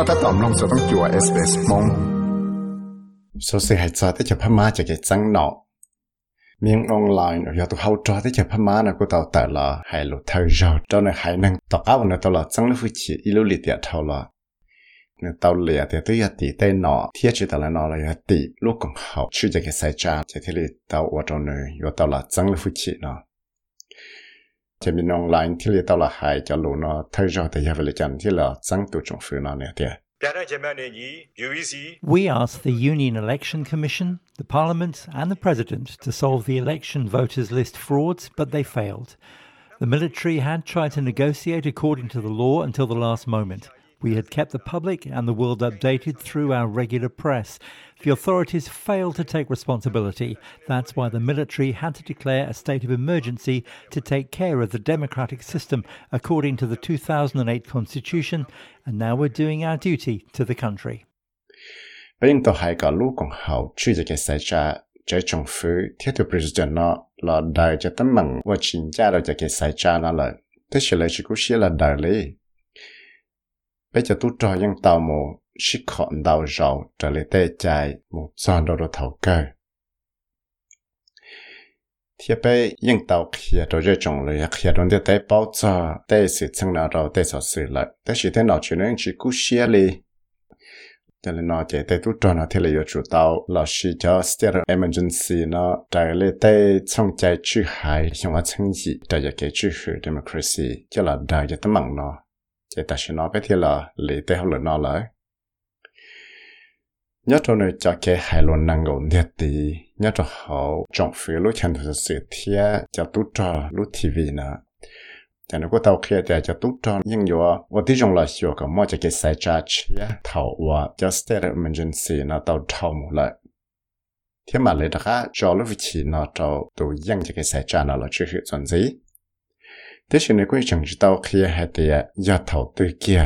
覺得當龍就當做 SBS 夢。所以係在啲就拍馬就嘅爭鬧。miếng online rồi tụ hậu cho tới chợ phá má là cô tàu tại là hai lô thâu cho nên hai năng tàu áo là tàu là chẳng lúc chỉ ít lúc liệt thâu là nên tàu liệt thì tôi yết tê nọ. Thiết là nọ là yết tì lúc hậu chưa cái sai cha chỉ thế là tàu ở trong nơi rồi tàu là chẳng lúc chỉ nọ. Chỉ mình online thì tàu là hay cho lũ nó thời giờ thì giờ về chẳng thì là trắng tụ trong phía nó nè tiệt We asked the Union Election Commission, the Parliament, and the President to solve the election voters list frauds, but they failed. The military had tried to negotiate according to the law until the last moment. We had kept the public and the world updated through our regular press. The authorities failed to take responsibility. That's why the military had to declare a state of emergency to take care of the democratic system according to the 2008 Constitution, and now we're doing our duty to the country. Bên tổ hai cả lũ còn hậu truy cho cái sai cha trái trong phứ thiết thực president nó là đại cho tấm bằng và chính ra rồi cho cái sai cha nó là thế sẽ lại chỉ có sẽ là đại lý bây giờ tôi trò những tàu mù sĩ khọn đào rau trở lại tê chạy một tròn đồ đồ thầu cơ. Thì bây những tàu kia đồ rơi trồng lời kia đồ tê bao giờ tê sự chân nào rồi tê sợ sự lại tê sự tê nào chuyện nên chỉ cú xia li cho nên nó chỉ tê tôi trò nó thì là yêu chủ tàu là sĩ cho state emergency nó trở lại tê trong chạy chữ hải xong là chân gì, trở lại cái chữ democracy, cho là đại cho tấm mạng nó chỉ ta sẽ nói cái thì là lý tế học lợi nó lợi nhớ cho nơi cho cái hai luôn năng gồm thiệt thì nhớ cho họ trọng phía lúc chân thực sự thia cho tú trò lúc TV nữa cho nên có tàu kia thì cho tú trò nhưng dù và tí trong là hiểu cái cho cái sai cha chia thầu và cho state of emergency nó tàu thầu một lợi thế mà lấy được cho lúc vị trí nó tàu tụ cho cái sai cha nó là chưa hiểu chuẩn gì thế thì nếu quên chẳng tao kia hay thì gia thầu tư kia.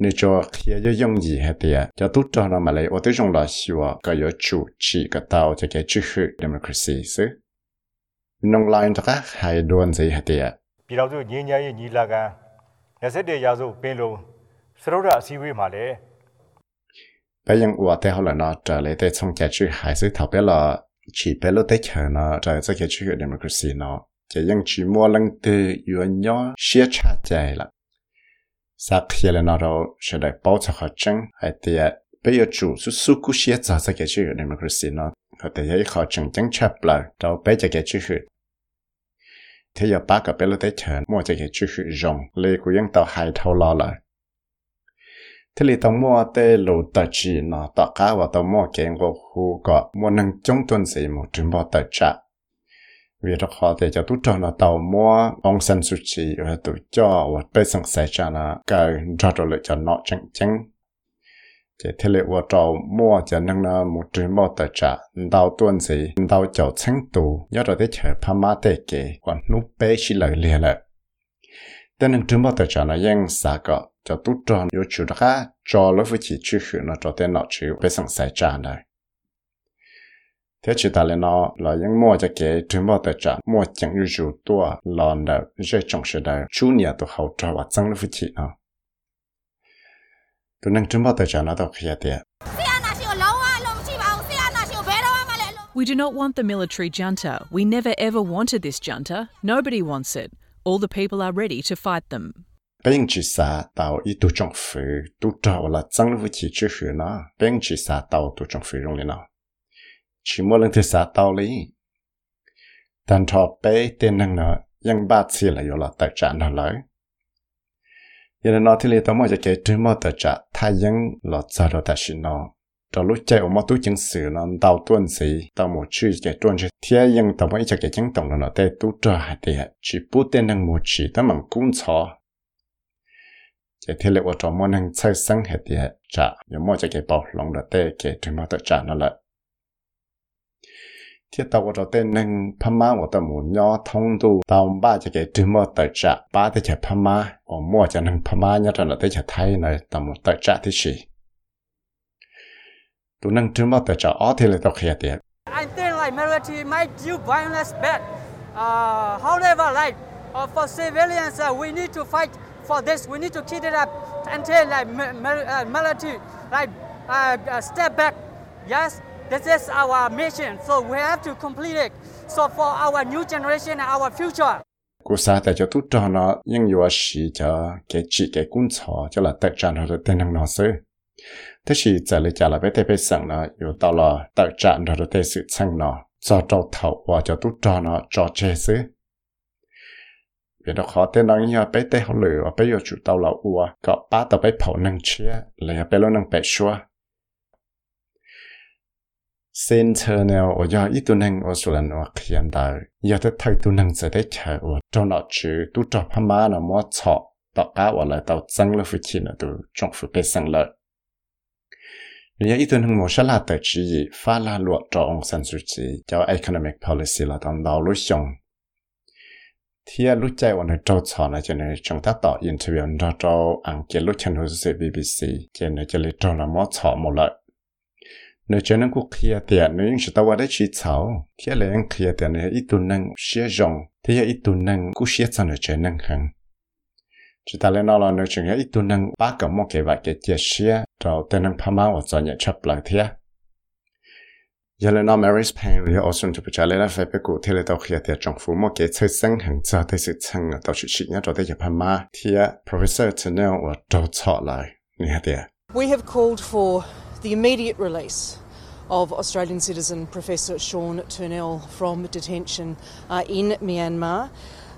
Nếu cho kia giờ dùng gì hay thì cho tốt cho nó mà lấy Tôi tô dùng là xíu cái giờ chủ chỉ cái tao cho cái chữ hữu democracy chứ nông lại cho các hay đồn gì hay thì bị đâu rồi nhẹ nhẹ như là cái nhà sẽ để giáo dục bên luôn sau đó là siêu mà đấy bây giờ tôi thấy họ là nó trở lại để trong cái chữ hai sự thảo biết là chỉ biết lúc tới chờ nó trở lại cái chữ hữu democracy nó chỉ những chỉ mua lần từ yếu nhỏ xia cha chạy là sa khi là nó đâu sẽ để bảo cho họ chân hay thì à, bây giờ chủ số số cú xia cho cái chữ democracy nó. Họ thì thấy họ chân chân là đâu bây giờ cái chữ thế giờ ba cái bây giờ tới mua cái chữ rong lấy của những tàu hai thâu lo lại thế thì tàu mua tê lô tờ chỉ nó tàu cá và tàu mua cái ngô khu có mua nâng chống tuần gì một trường bao tờ trả vì rất khó để cho tụi cho là tàu mua. Ông sinh suy chi và tụi cho và bây giờ sẽ cho là cái cho rồi lại cho nó chẳng chẳng chỉ thế lệ và tàu mua cho nên là một trường mua tài trả tàu tuần gì tàu cho chẳng tù. Nhớ rồi để chờ pha má để kể, còn nút bé chỉ lời liền lại. Tên nên trường mua tài trả là yên xa cọ, cho tụi cho yêu chủ ra, cho lớp với chỉ chữ nó cho tên nó chịu bây giờ sẽ trả này thế chỉ ta lên nó là những mua cho cái trường bao tài trả mua chẳng như chủ tua lòn đầu dễ trọng sự đầu chú nhà tôi hậu cho và tăng lúc chỉ nó tôi nâng trường bao tài trả nó đâu kia tiệt We do not want the military junta. We never ever wanted this junta. Nobody wants it. All the people are ready to fight them. bên chỉ xa tàu ít tu trong phứ tu trò là tăng lúc chỉ chữ nó bên chỉ xa tàu tu trong phứ trong lên nó chỉ mua lần thì xả tàu lý tàn thọ bé tên năng nợ ยังบาดเสียเลยอยู่ละแต่จานนั่นเลยยันนอที่เลี้ยงมอจะเกิดถึงมอแต่จะถ้ายังหลอดซาโดแต่ชินอจะรู้ใจอมอตู้จึงสื่อนอนดาวต้นสีตาหมูชื่อจะต้นเทียยังแต่ว่าจะเกิดจังตรงนั่นแต่ตู้จะหายเดียจีปูเต้นนังหมูชีตั้งมันกุ้งชอจะที่เลี้ยงว่าจะมอนังใช้สังเหตุเดียจะยังมอจะเกิดเบาลงแต่เกิดถึงมอแต่จานนั่นแหละ thiết tàu của tên nâng phá má của tàu muốn nhỏ thông tu tàu ba cho cái trừ mơ tờ trả ba tới chạy phá má ở mua cho nâng phá má nhớ là tới chạy thay này tàu một tờ trả thì gì tu nâng trừ mơ tờ trả ở thì là tàu khía tiệt I think like military might do violence bad. Uh, however, like uh, for civilians, uh, we need to fight for this. We need to keep it up until uh, uh, like military like uh, step back. Yes, this is our mission. So we have to complete it. So for our new generation and our future. Cô sa tại cho tút cho nó, nhưng yếu sĩ cho cái chị, cái cuốn sổ, cho là tất trạng rồi tên năng nó sư thế thì giờ lấy trả là với thế bé sẵn nó yếu tao là tất trạng rồi tên sự sẵn nó cho trâu thầu và cho tút cho nó, cho chê sư vì đó khó tên năng như bé tế họ lửa và bé yếu chủ tao là ua, có ba tao bé phẩu năng chia, lấy bé lo năng bé xua sen thơ nào ở giờ ít tu năng ở số lần ở hiện đại giờ tới thay tu năng sẽ để chờ ở trong nó chữ tu cho phàm ma nó mua chọ tạo cá ở lại tạo tăng lên phát triển là tu, trong phát triển sang lợi giờ ít tu năng mua sẽ là tới chỉ gì, phá là luật cho ông sản xuất chỉ cho economic policy là tầm đầu lúc xong thì lúc chạy vào nơi trâu chó này cho nên chúng ta tạo interview cho trâu ăn kia, lúc chân hồ sơ BBC, cho nên cho lấy trâu là mua chó một lợi nếu cho nên cũng khía tiền nếu sự tao đã chỉ cháu khía lại anh khía tiền này ít tuần năng xia rong thì ít tuần năng cũng xia cho nó cho năng hàng chỉ ta lên nó là nếu chừng ít tuần năng ba cái một cái vài cái chia xia rồi tên năng phá máu cho nhà chấp lại thế. Giờ lên nó Mary's Pain thì ở xuân chụp trả lời là phải biết cụ thể là tao khía tiền trong phủ một cái chơi sinh hàng giờ tới sự chăng là tao chỉ chỉ nhớ rồi tới nhà phá máu thì Professor Chanel và tao chọn lại. Nghe tiền We have called for the immediate release of Australian citizen Professor Sean Turnell from detention uh, in Myanmar.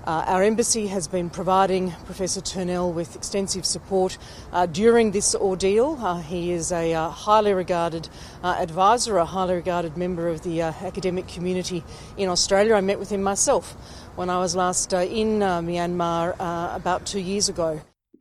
Uh, our embassy has been providing Professor Turnell with extensive support uh, during this ordeal. Uh, he is a uh, highly regarded uh, advisor, a highly regarded member of the uh, academic community in Australia. I met with him myself when I was last in Myanmar about two years ago.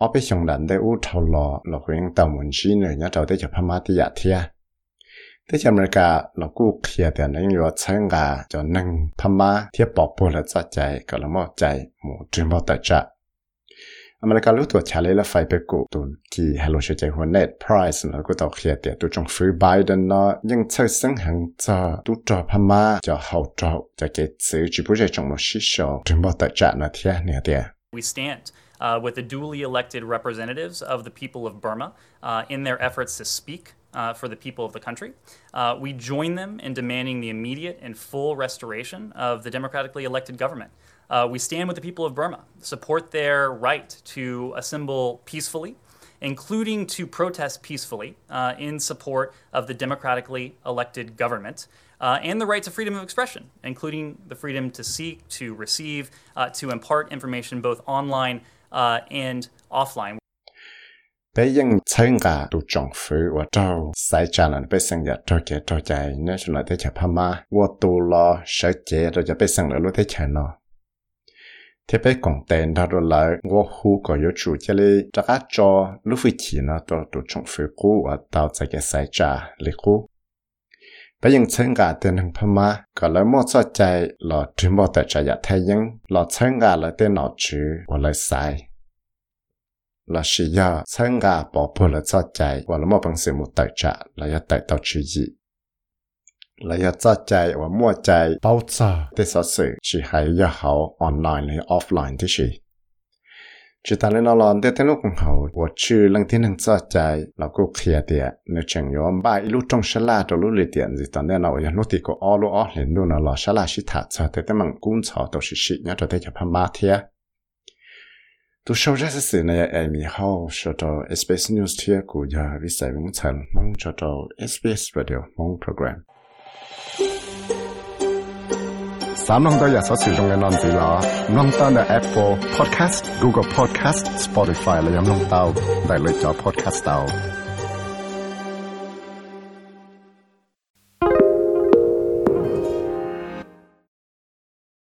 họ tiền những ít tuần nên và sẽ là tự chỉ dụ và tàu chạy cái trả khử là nó tên năng thì chỉ ta nói những ít tuần nên và hiện đại và tàu chạy cái trả khử nhưng cho tới giờ nó tới chỗ là nó thiệt ở bên trong lần đấy u thầu lò là khuyên tàu muốn chi nữa nhá tàu tới chụp hama thì dạ thia tới chậm rồi cả là cú kia thì nên yo chân cả cho nên hama thì bỏ bố là cho chạy cả là một chạy một chuyến bao tài trợ America lúc tuổi trả lời là phải bị cụ tụi kỳ hello sẽ chạy hoa net price là cụ tàu kia thì tụi trong free Biden nó nhưng chơi sinh hàng cho tụi cho hama cho hậu cho cho cái sự chỉ bố trong một xí số chuyến bao tài trợ là thia nè thia We stand uh, with the duly elected representatives of the people of Burma uh, in their efforts to speak uh, for the people of the country. Uh, we join them in demanding the immediate and full restoration of the democratically elected government. Uh, we stand with the people of Burma, support their right to assemble peacefully, including to protest peacefully uh, in support of the democratically elected government. Uh, and the right to freedom of expression, including the freedom to seek, to receive, uh, to impart information both online uh, and offline. ปยังใช้งาดูจองฟือว่าเจ้าสายจานันไปสังยาตัวเจตัวใจเนี่ยชนละเทชะพม่าว่าตัวลอใช้เจเราจะไปสังเหลือรู้เทชะนอเทไปกองเตนดารลายว่าฮูก็ยชูเจเลยจักจอลูฟิชีนะตัวตัวจงฟือกูว่าเต้าใจแกสายจาเลยกู bây giờ chân cả tụ trọng phứ và trâu sai trả là bây giờ giờ trâu chế trâu chạy nếu chúng lại tới chập hama và tụ lo sợ chế rồi cho bây giờ lại lúc tới chạy nó thế bây còn tên đó rồi lại và hu có yếu chủ cho li chắc á cho lúc phi chỉ nó tụ tụ trọng phứ cũ và tạo ra cái sai trả lý cũ bây giờ chân cả tên hàng hama có lại một số chạy là chuyên bộ tại trả giá thay nhưng là chân cả là tên nó chữ và lại sai là sử dụng chân gà bỏ bùa là cho chạy và là một bằng sự một tài trả là ya tài tạo chữ gì là ya cho chạy và mua chạy bao giờ để sở sự chỉ hay ya hậu online hay offline thế gì chỉ ta lên nó lon để thế lúc cũng hậu và chữ lăng thiên hàng cho chạy, là cô khía địa nếu chẳng nhớ ba lúc trong sala la trong lúc lì tiền gì tao nên nào ya nốt thì có all lúc all lên luôn là lo sala la chỉ thả cho thế thế bằng cũng cho tổ sự sĩ nhớ cho thế cho phàm ba thiệt tôi sau ra sự này, em mi hậu cho cho SBS News thiệt của giờ vi sai vững chân mong cho cho SBS Radio, mong program. 三弄到日所使用嘅单字啦，弄到嘅 Apple Podcast、Google Podcast、Spotify 嚟饮弄到，嚟嚟咗 Podcast 到。